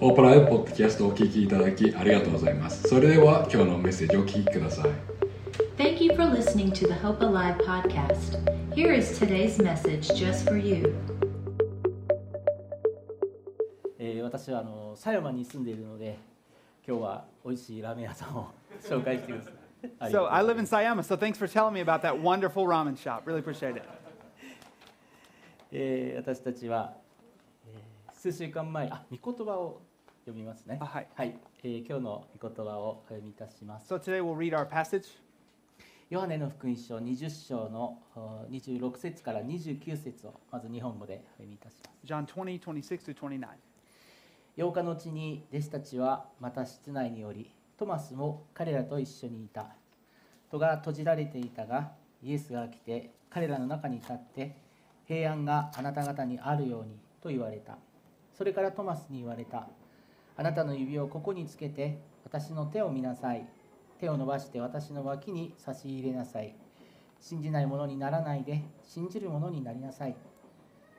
ホープライブポッドキャストをお聞きいただきありがとうございます。それでは今日のメッセージをお聞きください。Thank you for listening to the Hope Alive podcast. Here is today's message just for you. えー私はあの狭山に住んでいるので今日は美味しいラーメン屋さんを紹介してください。So う I live in Sayama, so thanks for telling me about that wonderful ramen shop. Really appreciate it. えー私たちは、えー数週間前あ御言葉を読みますね。あはいえー今日の御言葉をお読みいたします。So today we'll read our passage, ヨハネの福音書20章のお26節から29節をまず日本語でお読みいたします。John 20, 26 through 29. 8日のうちに弟子たちはまた室内におりトマスも彼らと一緒にいた戸が閉じられていたがイエスが来て彼らの中に立って平安があなた方にあるようにと言われたそれからトマスに言われたあなたの指をここにつけて私の手を見なさい。手を伸ばして私の脇に差し入れなさい。信じないものにならないで信じるものになりなさい。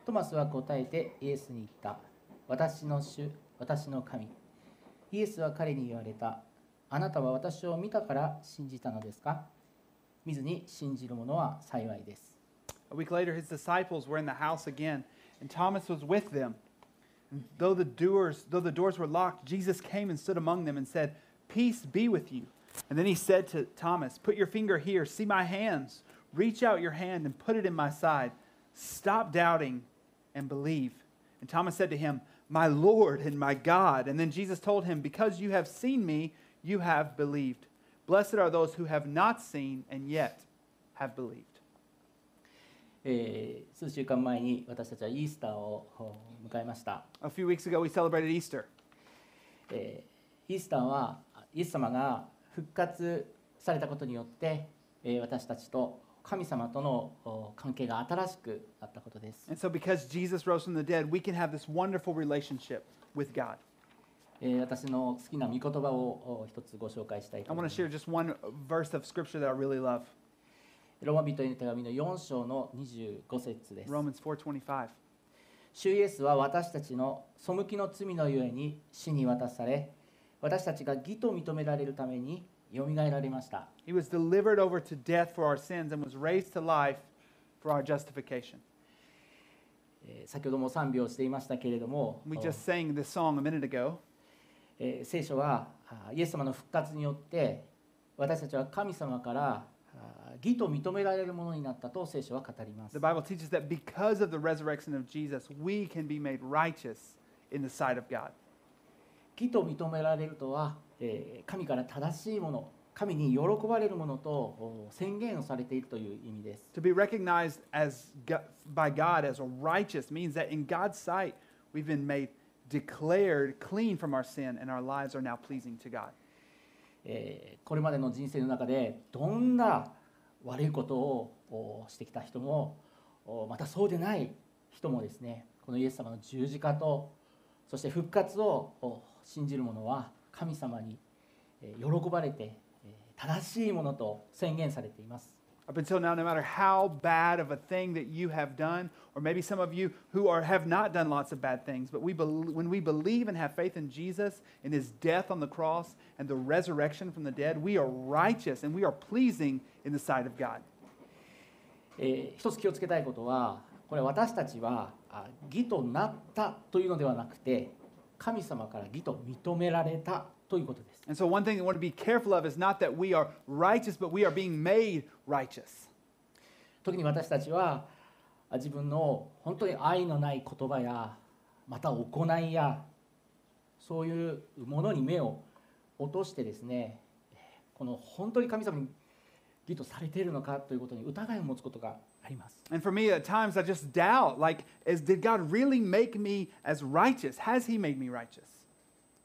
トマスは答えてイエスに言った。私の主私の神。イエスは彼に言われた。あなたは私を見たから信じたのですか？見ずに信じる者は幸いです。A week later, his disciples were in the house again, and Thomas was with them. Though the doors, though the doors were locked, Jesus came and stood among them and said, "Peace be with you." And then he said to Thomas, "Put your finger here. See my hands. Reach out your hand and put it in my side. Stop doubting and believe." And Thomas said to him, "My Lord and my God." And then Jesus told him, "Because you have seen me, you have believed. Blessed are those who have not seen and yet have believed." えー数週間前に私たちはイースターをお迎えました、A few weeks ago, we celebrated Easter. えーイースターはイエス様が復活されたことによって、えー私たちと神様とのお関係が新しくなったことです And so, because Jesus rose from the dead, we can have this wonderful relationship with God. えー私の好きな御言葉をお一つご紹介したいと I 思い want ま to す share just one verse of scripture that I really love ローマ人への手紙の4章の25節です。主イエスは私たちの背きの罪のゆえに死に渡され、私たちが義と認められるためによみがえられました。先ほども賛美をしていましたけれども、聖書はイエス様の復活によって、私たちは神様から義と認められるものになったと聖書は語ります The。Bible teaches that because of the resurrection of Jesus, we can be made righteous in the sight of God. 義と認められるとは、えー神から正しいもの神に喜ばれるものとお宣言をされているという意味です To be recognized as go- by God as righteous means that in God's sight, we've been made declared clean from our sin and our lives are now pleasing to God. えーこれまでの人生の中でどんな悪いことをしてきた人もまたそうでない人もですねこのイエス様の十字架とそして復活を信じる者は神様に喜ばれて正しいものと宣言されています。Up until now, no matter how bad of a thing that you have done, or maybe some of you who are, have not done lots of bad things, but we bel when we believe and have faith in Jesus, in his death on the cross, and the resurrection from the dead, we are righteous and we are pleasing in the sight of God. えー一つ気をつけたいことはこれ私たちはあ義となったというのではなくて神様から義と認められたということです す。And so, one thing we want to be careful of is not that we are righteous, but we are being made righteous. 時に私たちはあ自分の本当に愛のない言葉やまた行いやそういうものに目を落としてですねこの本当に神様に義とされているのかということに疑いを持つことがあります And for me, at times, I just doubt like, is, did God really make me as righteous? Has he made me righteous?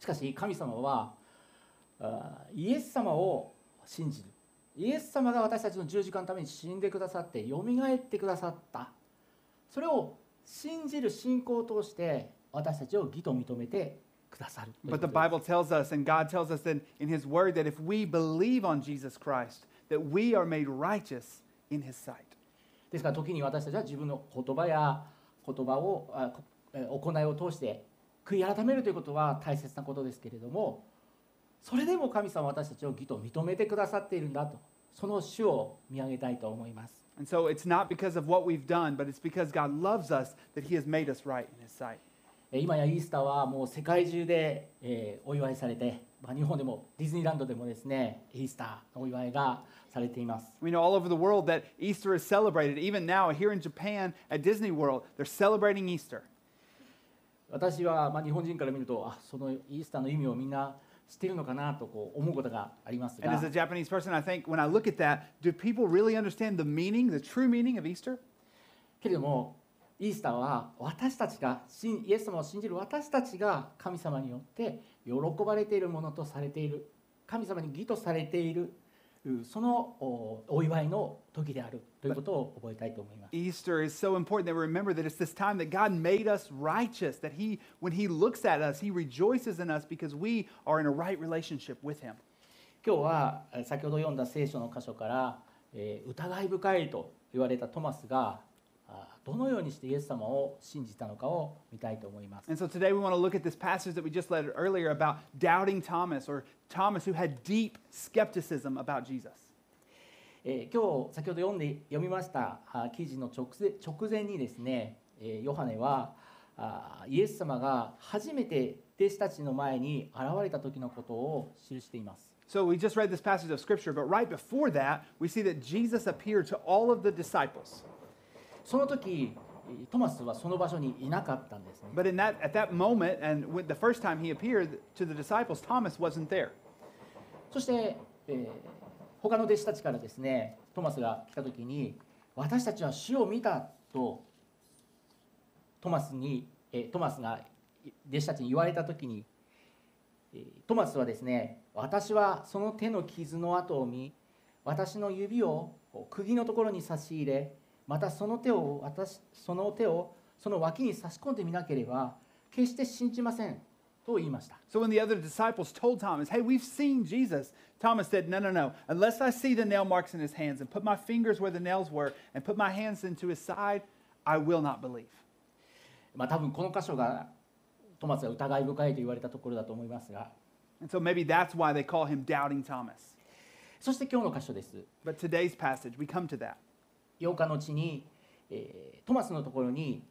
しかし神様はあイエス様を信じる。イエス様が私たちの十字架のために死んでくださってよみがえってくださった。それを信じる信仰を通して私たちを義と認めてくださる But こ the とです。Bible tells us, and God tells us in His Word, that if we believe on Jesus Christ, that we are made righteous in His sight. ですから時に私たちは自分の言葉や言葉を行いを通して悔い改めるということは大切なことですけれどもそれでも神様は私たちを義と認めてくださっているんだとその主を見上げたいと思います And so it's not because of what we've done, but it's because God loves us that He has made us right in His sight. えー今やイースターはもう世界中で、えーお祝いされて、まあ、日本でもディズニーランドでもですねイースターのお祝いがされています We know all over the world that Easter is celebrated. Even now, here in Japan at Disney World, they're celebrating Easter. 私は、まあ、日本人から見るとあそのイースターの意味をみんな知っているのかなとこう思うことがあります And が as a Japanese person, I think when I look at that, do people really understand the meaning, the true meaning of Easter? けれどもイースターは私たちが信イエス様を信じる私たちが神様によって喜ばれているものとされている神様に義とされているうそのおお祝いの時であるということを覚えたいと思います。Easter is so important that we remember that it's this time that God made us righteous, that He, when He looks at us, He rejoices in us because we are in a right relationship with Him. 今日はえ先ほど読んだ聖書の箇所から、えー疑い深いと言われたトマスがあどのようにしてイエス様を信じたのかを見たいと思います。And so today we want to look at this passage that we just read earlier about doubting Thomas, or Thomas who had deep skepticism about Jesus. えー今日先ほど読んで読みましたあ記事の直前直前にですね、えーヨハネはあイエス様が初めて弟子たちの前に現れた時のことを記しています。So we just read this passage of scripture, but right before that, we see that Jesus appeared to all of the disciples. その時えートマスはその場所にいなかったんですね。But in that, at that moment, and the first time he appeared to the disciples, Thomas wasn't there. そして、えー他の弟子たちからですねトマスが来た時に私たちは主を見たとトマスに、えートマスが弟子たちに言われた時に、トマスはですね私はその手の傷の跡を見私の指をこう釘のところに差し入れまたその手を私その手をその脇に差し込んでみなければ決して信じません。と言いました So when the other disciples told Thomas, Hey, we've seen Jesus, Thomas said, No, no, no. Unless I see the nail marks in his hands and put my fingers where the nails were and put my hands into his side, I will not believe. まあ、多分この箇所がトマスが疑い深いと言われたところだと思いますが And so maybe that's why they call him Doubting Thomas. そして今日の箇所です But today's passage, we come to that. 8日のうちに、えートマスのところに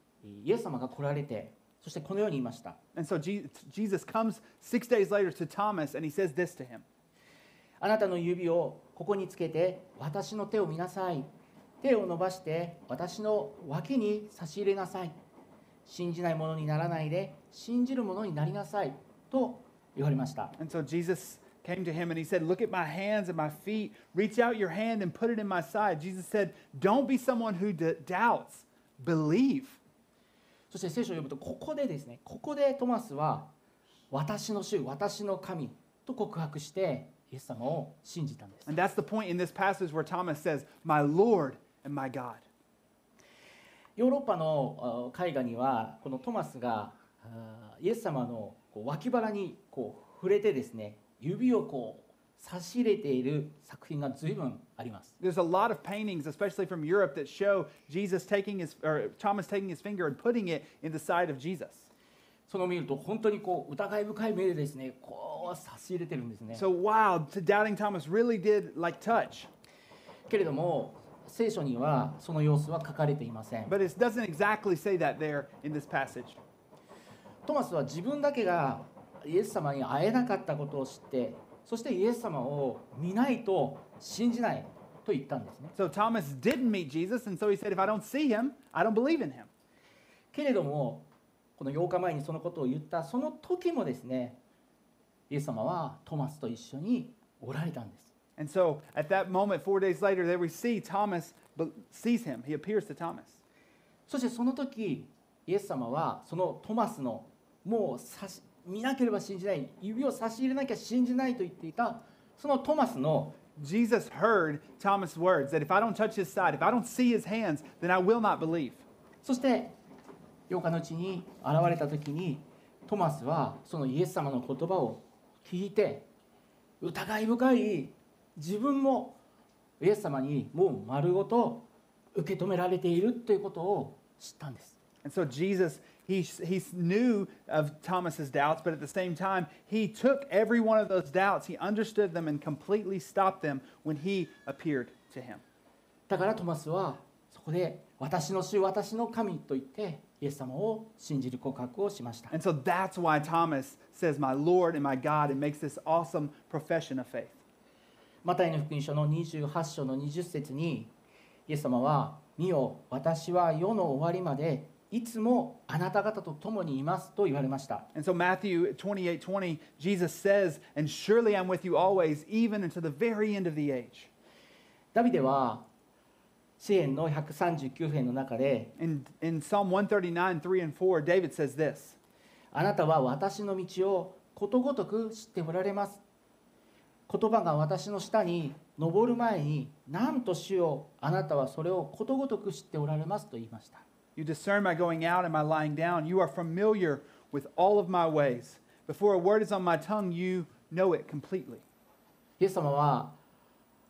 イエス様が来られて そしてこのように言いました And so Je- Jesus comes six days later to Thomas and he says this to him あなたの指をここにつけて私の手を見なさい手を伸ばして私の脇に差し入れなさい信じないものにならないで信じるものになりなさいと言われました And so Jesus came to him and he said, Look at my hands and my feet. Reach out your hand and put it in my side. Jesus said, Don't be someone who doubts, believe. そして聖書を読むとここでですねここでトマスは私の主私の神と告白してイエス様を信じたんです And that's the point in this passage where Thomas says, My Lord and my God. ヨーロッパのあ絵画にはこのトマスがあイエス様の脇腹にこう触れてですね指をこう差し入れている作品が随分あります There's a lot of paintings, especially from Europe, that show Jesus taking his, or Thomas taking his finger and putting it in the side of Jesus. その見ると本当にこう疑い深い目でですねこう差し入れてるんですね So, wow, doubting Thomas really did like touch. けれども聖書にはその様子は書かれていません But it doesn't exactly say that there in this passage. トマスは自分だけがイエス様に会えなかったことを知ってそしてイエス様を見ないと信じないと言ったんですね So, Thomas didn't meet Jesus, and so he said, If I don't see him, I don't believe in him. けれどもこの8日前にそのことを言ったその時もですねイエス様はトマスと一緒におられたんです And so, at that moment, four days later, there we see Thomas sees him. He appears to Thomas. そしてその時イエス様はそのトマスのもう差し見なければ信じない指を差し入れなきゃ信じないと言っていたそのトマスの Jesus heard Thomas' words that if I don't touch his side, if I don't see his hands, then I will not believe. そして8日のうちに現れた時にトマスはそのイエス様の言葉を聞いて疑い深い自分もイエス様にもう丸ごと受け止められているということを知ったんです And so Jesus He, he knew of Thomas's doubts, but at the same time, he took every one of those doubts, he understood them, and completely stopped them when he appeared to him. だからトマスはそこで「私の主私の神」と言ってイエス様を信じる告白をしました And so that's why Thomas says, My Lord and my God, and makes this awesome profession of faith. マタイの福音書の28章の20節にイエス様は「見よ私は世の終わりまで いつもあなた方と共にいます」と言われました And so Matthew 28 20, Jesus says, And surely I'm with you always, even unto the very end of the age. ダビデは詩篇の139編の中で In, in Psalm 139, 3 and 4, David says this あなたは私の道をことごとく知っておられます言葉が私の下に登る前になんと主よあなたはそれをことごとく知っておられますと言いました You discern my going out and my lying down. You are familiar with all of my ways. Before a word is on my tongue, you know it completely. イエス様は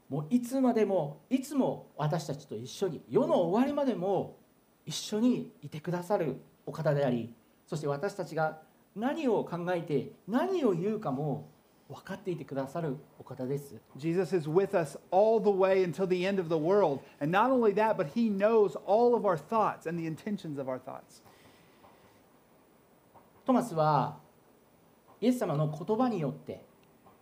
もういつまでもいつも私たちと一緒に世の終わりまでも一緒にいてくださるお方でありそして私たちが何を考えて何を言うかも分かっていてくださるお方です Jesus is with us all the way until the end of the world. And not only that, but he knows all of our thoughts and the intentions of our thoughts. トマスはイエス様の言葉によって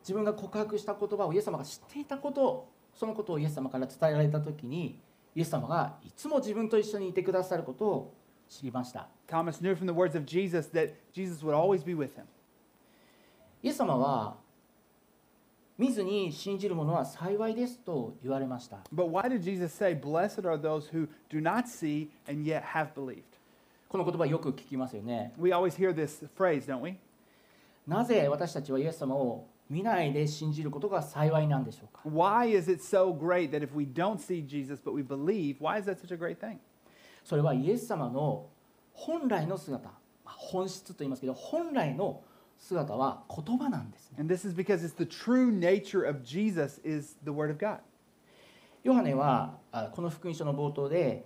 自分が告白した言葉をイエス様が知っていたことそのことをイエス様から伝えられた時にイエス様がいつも自分と一緒にいてくださることを知りました Thomas knew from the words of Jesus that Jesus would always be with him. イエス様は見ずに信じる者は幸いですと言われました But why did Jesus say, Blessed are those who do not see and yet have believed? この言葉よく聞きますよね We always hear this phrase, don't we? なぜ私たちはイエス様を見ないで信じることが幸いなんでしょうか Why is it so great that if we don't see Jesus but we believe, why is that such a great thing? それはイエス様の本来の姿まあ本質と言いますけど本来の姿は言葉なんですね And this is because it's the true nature of Jesus is the Word of God. ヨハネはあこの福音書の冒頭で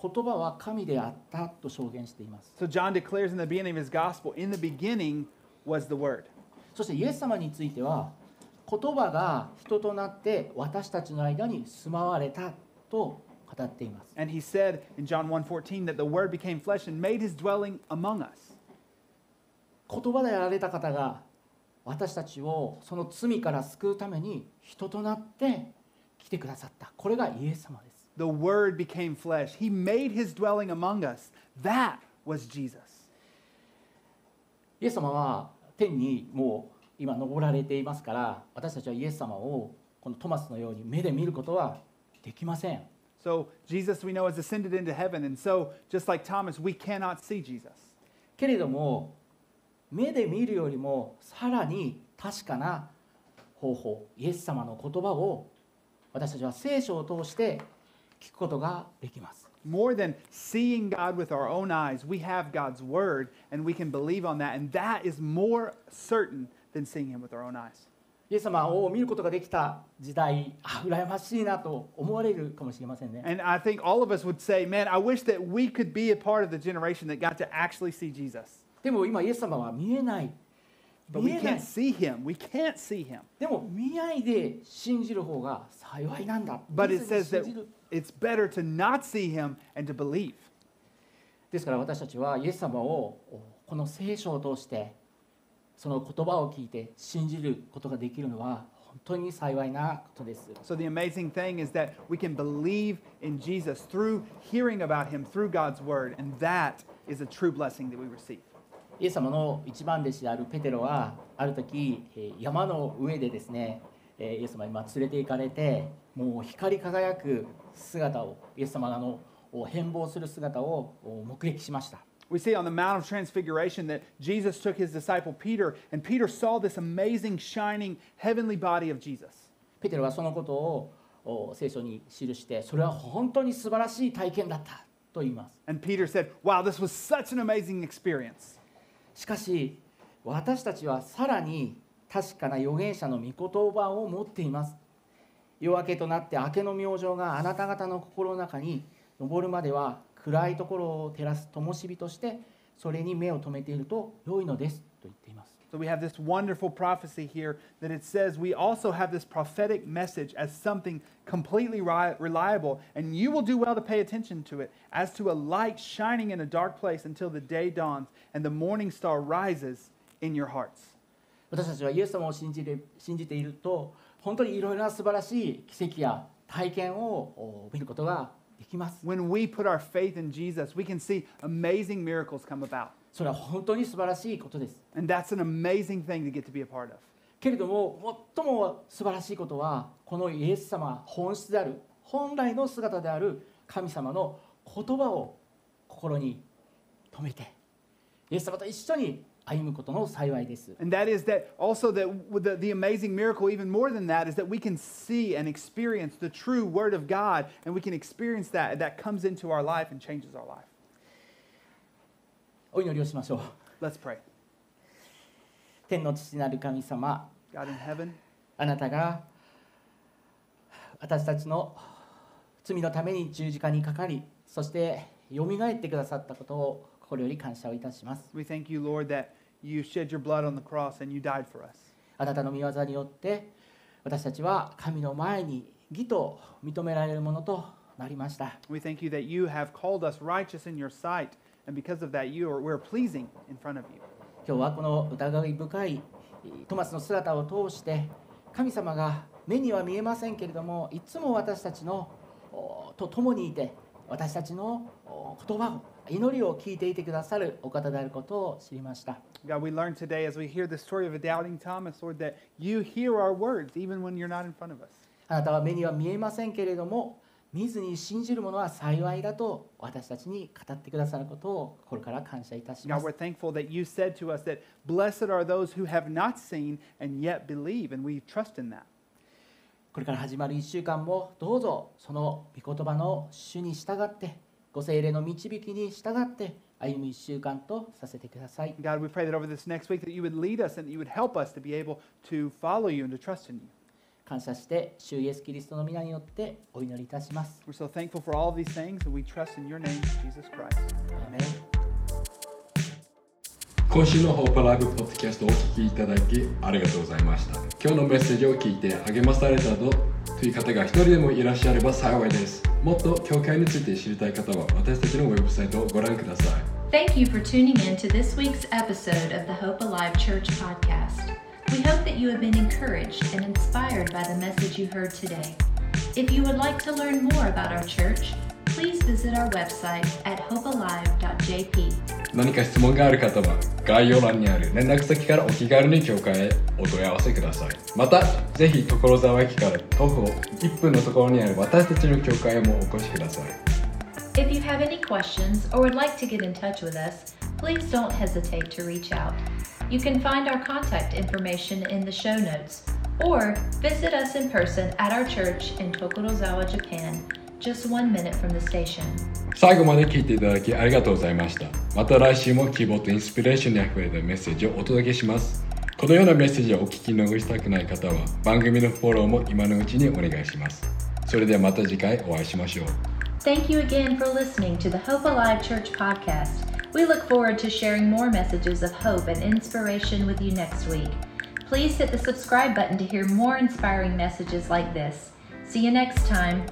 言葉は神であったと証言しています So John declares in the beginning of his gospel, in the beginning was the Word. そしてイエス様については言葉が人となって私たちの間に住まわれたと語っています And he said in John 1:14 that the Word became flesh and made his dwelling among us. 言葉でやられた方が私たちをその罪から救うために人となって来てくださったこれがイエス様です The Word became flesh. He made his dwelling among us. That was Jesus. イエス様は天にもう今登られていますから私たちはイエス様をこのトマスのように目で見ることはできません So Jesus we know has ascended into heaven and so just like Thomas we cannot see Jesus. けれども目で見るよりもさらに確かな方法イエス様の言葉を私たちは聖書を通して聞くことができます More than seeing God with our own eyes, we have God's word and we can believe on that and that is more certain than seeing him with our own eyes. イエス様を見ることができた時代あ羨ましいなと思われるかもしれませんね And I think all of us would say, man, I wish that we could be a part of the generation that got to actually see Jesus. でも今イエス様は見えない But 見 we えない can't see him. We can't see him. でも見ないで信じる方が幸いなんだ But 見 it ずに says 信 that じる it's better to not see him and to believe. ですから私たちはイエス様をこの聖書を通してその言葉を聞いて信じることができるのは本当に幸いなことです。 So the amazing thing is that we can believe in Jesus through hearing about him through God's word, and that is a true blessing that we receive. イエス様の一番弟子であるペテロはある時えー山の上でですねえーイエス様にまあ連れて行かれてもう光り輝く姿をイエス様のお変貌する姿をお目撃しました。We see on the Mount of Transfiguration that Jesus took his disciple Peter, and Peter saw this amazing, shining, heavenly body of Jesus. ペテロはそのことをお聖書に記してそれは本当に素晴らしい体験だったと言います。And Peter said, Wow, this was such an amazing experience. しかし私たちはさらに確かな預言者の御言葉を持っています。夜明けとなって明けの明星があなた方の心の中に昇るまでは暗いところを照らす灯火としてそれに目を留めていると良いのですと言っています。So we have this wonderful prophecy here that it says we also have this prophetic message as something completely ri- reliable, and you will do well to pay attention to it, as to a light shining in a dark place until the day dawns and the morning star rises in your hearts. 私たちはイエス様を信じて信じていると本当にいろいろな素晴らしい奇跡や体験をお見ることができます When we put our faith in Jesus, we can see amazing miracles come about. それは本当に素晴らしいことです And that's an amazing thing to get to be a part of. けれども最も素晴らしいことはこのイエス様本質である本来の姿である神様の言葉を心に留めてイエス様と一緒に歩むことの幸いです And that is that also that with the, the amazing miracle, even more than that, is that we can see and experience the true word of God, and we can experience that and that comes into our life and changes our life. お祈りをしましょう Let's pray. 天の父なる神様 God in heaven, あなたが私たちの罪のために十字架にかかりそしてよみがえってくださったことを心より感謝をいたします we thank you, Lord, that you shed your blood on the cross and you died for us. あなたの御業によって私たちは神の前に義と認められるものとなりました We thank you that you have called us righteous in your sight, and because of that, you are, we're pleasing in front of you. 今日はこの疑い深いトマスの姿を通して神様が目には見えませんけれどもいつも私たちのおと共にいて私たちのお言葉を祈りを聞いていてくださるお方であることを知りました God, we learn today as we hear the story of a doubting Thomas, Lord, that you hear our words even when you're not in front of us. あなたは目には見えませんけれども見ずに信じる者は幸いだと私たちに語ってくださることを心から感謝いたしま God, す we're thankful that you said to us that blessed are those who have not seen and yet believe, and we trust in that. これから始まる1週間もどうぞその御言葉の主に従ってご精霊の導きに従って歩む1週間とさせてください God, we pray that over this next week that you would lead us and that you would help us to be able to follow you and to trust in you. 感謝して主イエスキリストの皆によってお祈りいたします。We're so thankful for all of these things, and we trust in your name, Jesus Christ. アーメン今週のホープライブポッドキャストをお聞きいただきありがとうございました。今日のメッセージを聞いて励まされたとという方が一人でもいらっしゃれば幸いです。もっと教会について知りたい方は私たちのウェブサイトをご覧ください。Thank you for tuning in to this week's episode of the Hope Alive Church podcast. We hope that you have been encouraged and inspired by the message you heard today. If you would like to learn more about our church, please visit our website at hopealive.jp. 何か質問がある方は概要欄にある連絡先からお気軽に教会へお問い合わせくださいまたぜひ所沢駅から徒歩1分のところにある私たちの教会へもお越しください If you have any questions or would like to get in touch with us, please don't hesitate to reach out. You can find our contact information in the show notes or visit us in person at our church in Tokorozawa, Japan, just one minute from the station. 最後まで聞いていただきありがとうございましたまた来週も希望とインスピレーションにあふれたメッセージをお届けしますこのようなメッセージをお聞き逃したくない方は番組のフォローも今のうちにお願いしますそれではまた次回お会いしましょう Thank you again for listening to the Hope Alive Church podcast. We look forward to sharing more messages of hope and inspiration with you next week. Please hit the subscribe button to hear more inspiring messages like this. See you next time.